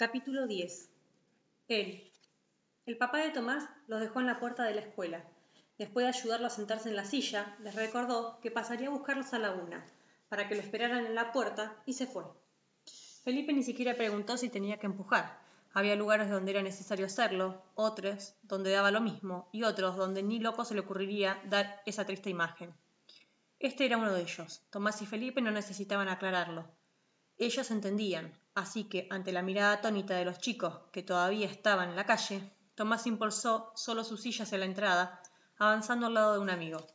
Capítulo 10. Él. El papá de Tomás los dejó en la puerta de la escuela. Después de ayudarlo a sentarse en la silla, les recordó que pasaría a buscarlos a la una, para que lo esperaran en la puerta, y se fue. Felipe ni siquiera preguntó si tenía que empujar. Había lugares donde era necesario hacerlo, otros donde daba lo mismo, y otros donde ni loco se le ocurriría dar esa triste imagen. Este era uno de ellos. Tomás y Felipe no necesitaban aclararlo. Ellos entendían, así que, ante la mirada atónita de los chicos que todavía estaban en la calle, Tomás impulsó solo su silla hacia la entrada, avanzando al lado de un amigo.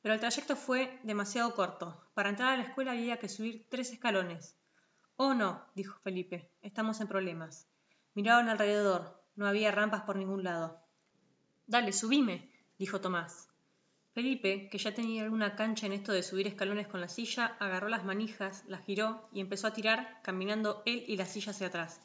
Pero el trayecto fue demasiado corto. Para entrar a la escuela había que subir tres escalones. Oh, no, dijo Felipe, estamos en problemas. Miraron alrededor, no había rampas por ningún lado. Dale, subime, dijo Tomás. Felipe, que ya tenía alguna cancha en esto de subir escalones con la silla, agarró las manijas, las giró y empezó a tirar, caminando él y la silla hacia atrás.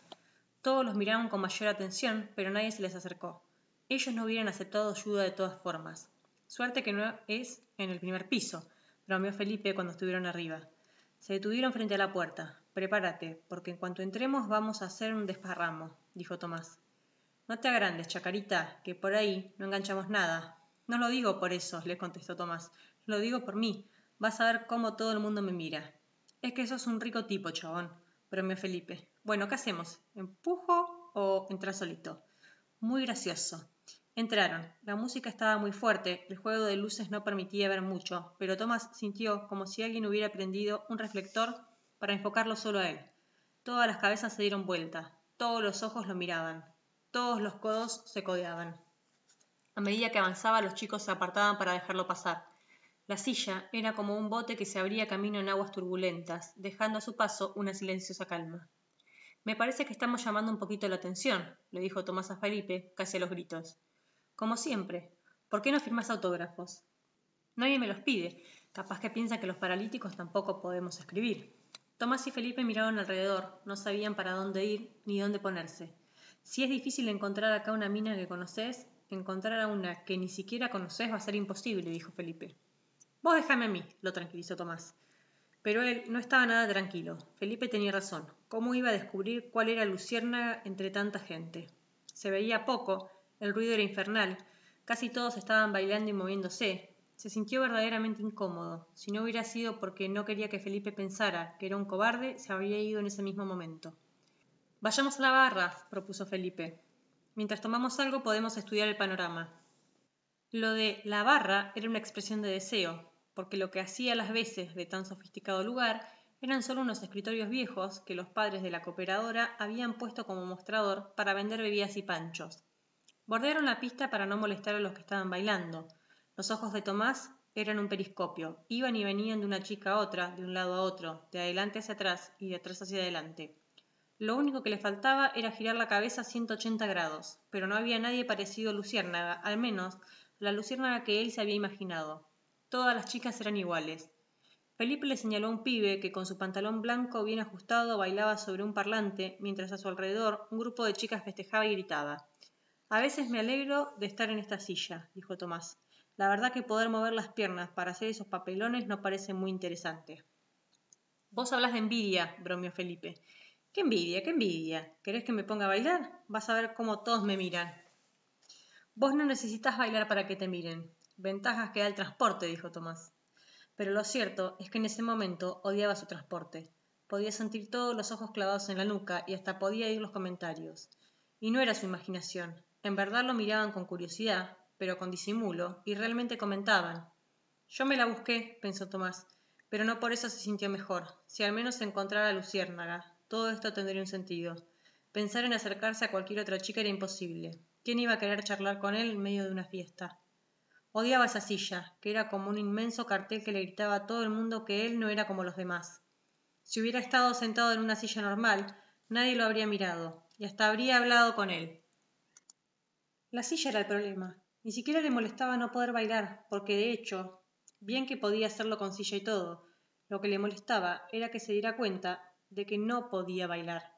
Todos los miraron con mayor atención, pero nadie se les acercó. Ellos no hubieran aceptado ayuda de todas formas. Suerte que no es en el primer piso, bromeó Felipe cuando estuvieron arriba. Se detuvieron frente a la puerta. Prepárate, porque en cuanto entremos vamos a hacer un desparramo, dijo Tomás. No te agrandes, chacarita, que por ahí no enganchamos nada, no lo digo por eso, le contestó Tomás. Lo digo por mí. Vas a ver cómo todo el mundo me mira. Es que sos un rico tipo, chabón, bromeó Felipe. Bueno, ¿qué hacemos? ¿Empujo o entras solito? Muy gracioso. Entraron. La música estaba muy fuerte, el juego de luces no permitía ver mucho, pero Tomás sintió como si alguien hubiera prendido un reflector para enfocarlo solo a él. Todas las cabezas se dieron vuelta, todos los ojos lo miraban, todos los codos se codeaban. A medida que avanzaba, los chicos se apartaban para dejarlo pasar. La silla era como un bote que se abría camino en aguas turbulentas, dejando a su paso una silenciosa calma. Me parece que estamos llamando un poquito la atención, le dijo Tomás a Felipe, casi a los gritos. Como siempre. ¿Por qué no firmas autógrafos? Nadie me los pide. Capaz que piensa que los paralíticos tampoco podemos escribir. Tomás y Felipe miraron alrededor, no sabían para dónde ir ni dónde ponerse. Si es difícil encontrar acá una mina que conoces, encontrar a una que ni siquiera conoces va a ser imposible, dijo Felipe. Vos déjame a mí, lo tranquilizó Tomás. Pero él no estaba nada tranquilo. Felipe tenía razón. ¿Cómo iba a descubrir cuál era Luciérnaga entre tanta gente? Se veía poco, el ruido era infernal, casi todos estaban bailando y moviéndose. Se sintió verdaderamente incómodo. Si no hubiera sido porque no quería que Felipe pensara que era un cobarde, se habría ido en ese mismo momento. Vayamos a la barra, propuso Felipe. Mientras tomamos algo podemos estudiar el panorama. Lo de la barra era una expresión de deseo, porque lo que hacía las veces de tan sofisticado lugar eran solo unos escritorios viejos que los padres de la cooperadora habían puesto como mostrador para vender bebidas y panchos. Bordearon la pista para no molestar a los que estaban bailando. Los ojos de Tomás eran un periscopio, iban y venían de una chica a otra, de un lado a otro, de adelante hacia atrás y de atrás hacia adelante. Lo único que le faltaba era girar la cabeza a 180 grados, pero no había nadie parecido a Luciérnaga, al menos la Luciérnaga que él se había imaginado. Todas las chicas eran iguales. Felipe le señaló a un pibe que con su pantalón blanco bien ajustado bailaba sobre un parlante, mientras a su alrededor un grupo de chicas festejaba y gritaba. A veces me alegro de estar en esta silla, dijo Tomás. La verdad que poder mover las piernas para hacer esos papelones no parece muy interesante. Vos hablas de envidia, bromeó Felipe. Qué envidia, qué envidia. ¿Querés que me ponga a bailar? Vas a ver cómo todos me miran. Vos no necesitas bailar para que te miren. Ventajas que da el transporte, dijo Tomás. Pero lo cierto es que en ese momento odiaba su transporte. Podía sentir todos los ojos clavados en la nuca y hasta podía oír los comentarios. Y no era su imaginación. En verdad lo miraban con curiosidad, pero con disimulo, y realmente comentaban. Yo me la busqué, pensó Tomás, pero no por eso se sintió mejor. Si al menos encontrara a Luciérnaga, todo esto tendría un sentido. Pensar en acercarse a cualquier otra chica era imposible. ¿Quién iba a querer charlar con él en medio de una fiesta? Odiaba esa silla, que era como un inmenso cartel que le gritaba a todo el mundo que él no era como los demás. Si hubiera estado sentado en una silla normal, nadie lo habría mirado, y hasta habría hablado con él. La silla era el problema. Ni siquiera le molestaba no poder bailar, porque de hecho, bien que podía hacerlo con silla y todo, lo que le molestaba era que se diera cuenta de que no podía bailar.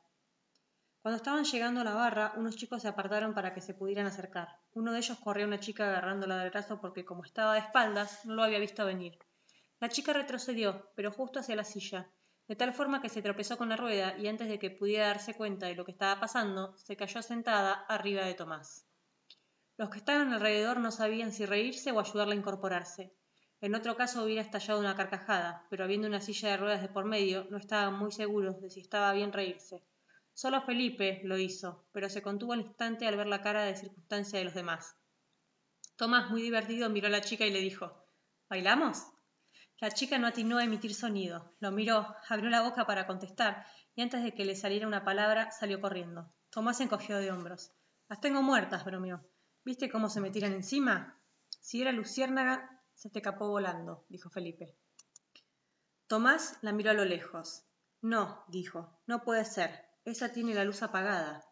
Cuando estaban llegando a la barra, unos chicos se apartaron para que se pudieran acercar. Uno de ellos corrió a una chica agarrándola del brazo porque como estaba de espaldas, no lo había visto venir. La chica retrocedió, pero justo hacia la silla. de tal forma que se tropezó con la rueda y antes de que pudiera darse cuenta de lo que estaba pasando, se cayó sentada arriba de Tomás. Los que estaban alrededor no sabían si reírse o ayudarla a incorporarse. En otro caso hubiera estallado una carcajada, pero habiendo una silla de ruedas de por medio, no estaban muy seguros de si estaba bien reírse. Solo Felipe lo hizo, pero se contuvo al instante al ver la cara de circunstancia de los demás. Tomás, muy divertido, miró a la chica y le dijo ¿Bailamos? La chica no atinó a emitir sonido. Lo miró, abrió la boca para contestar, y antes de que le saliera una palabra, salió corriendo. Tomás se encogió de hombros. Las tengo muertas, bromeó. ¿Viste cómo se me tiran encima? Si era luciérnaga, se te capó volando, dijo Felipe. Tomás la miró a lo lejos. No, dijo, no puede ser. Esa tiene la luz apagada.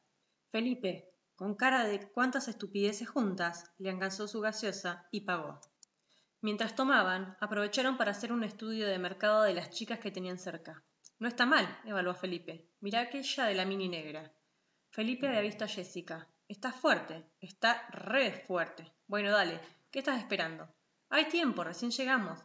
Felipe, con cara de cuántas estupideces juntas, le alcanzó su gaseosa y pagó. Mientras tomaban, aprovecharon para hacer un estudio de mercado de las chicas que tenían cerca. No está mal, evaluó Felipe. Mirá aquella de la mini negra. Felipe había visto a Jessica. Está fuerte, está re fuerte. Bueno, dale, ¿qué estás esperando? Hay tiempo, recién llegamos.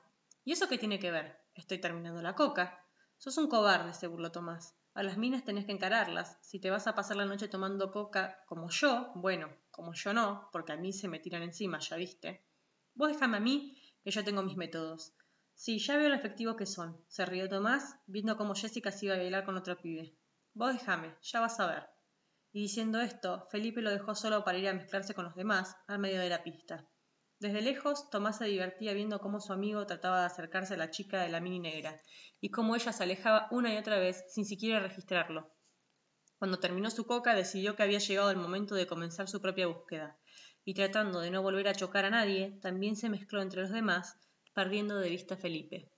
¿Y eso qué tiene que ver? Estoy terminando la coca. Sos un cobarde, se burló Tomás. A las minas tenés que encararlas. Si te vas a pasar la noche tomando coca como yo, bueno, como yo no, porque a mí se me tiran encima, ya viste. Vos déjame a mí que yo tengo mis métodos. Sí, ya veo lo efectivos que son, se rió Tomás, viendo cómo Jessica se iba a bailar con otro pibe. Vos déjame, ya vas a ver. Y diciendo esto, Felipe lo dejó solo para ir a mezclarse con los demás, al medio de la pista. Desde lejos, Tomás se divertía viendo cómo su amigo trataba de acercarse a la chica de la mini negra, y cómo ella se alejaba una y otra vez sin siquiera registrarlo. Cuando terminó su coca, decidió que había llegado el momento de comenzar su propia búsqueda, y tratando de no volver a chocar a nadie, también se mezcló entre los demás, perdiendo de vista a Felipe.